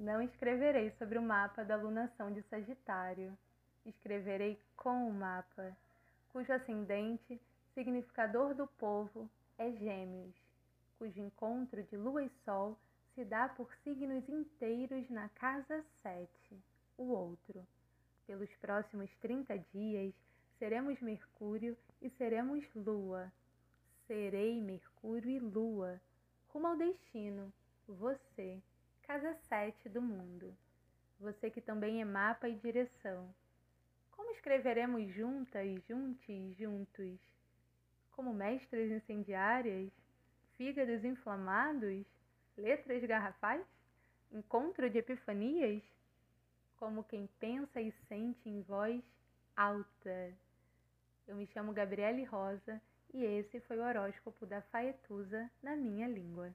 Não escreverei sobre o mapa da lunação de Sagitário. Escreverei com o mapa, cujo ascendente, significador do povo, é Gêmeos, cujo encontro de Lua e Sol se dá por signos inteiros na casa 7, o outro. Pelos próximos 30 dias, seremos Mercúrio e seremos Lua. Serei Mercúrio e Lua, rumo ao destino, você, casa 7 do mundo. Você que também é mapa e direção. Como escreveremos juntas, juntos, juntos? Como mestres incendiárias? Fígados inflamados? Letras garrafais? Encontro de epifanias? Como quem pensa e sente em voz alta. Eu me chamo Gabriele Rosa e esse foi o horóscopo da Faetusa na minha língua.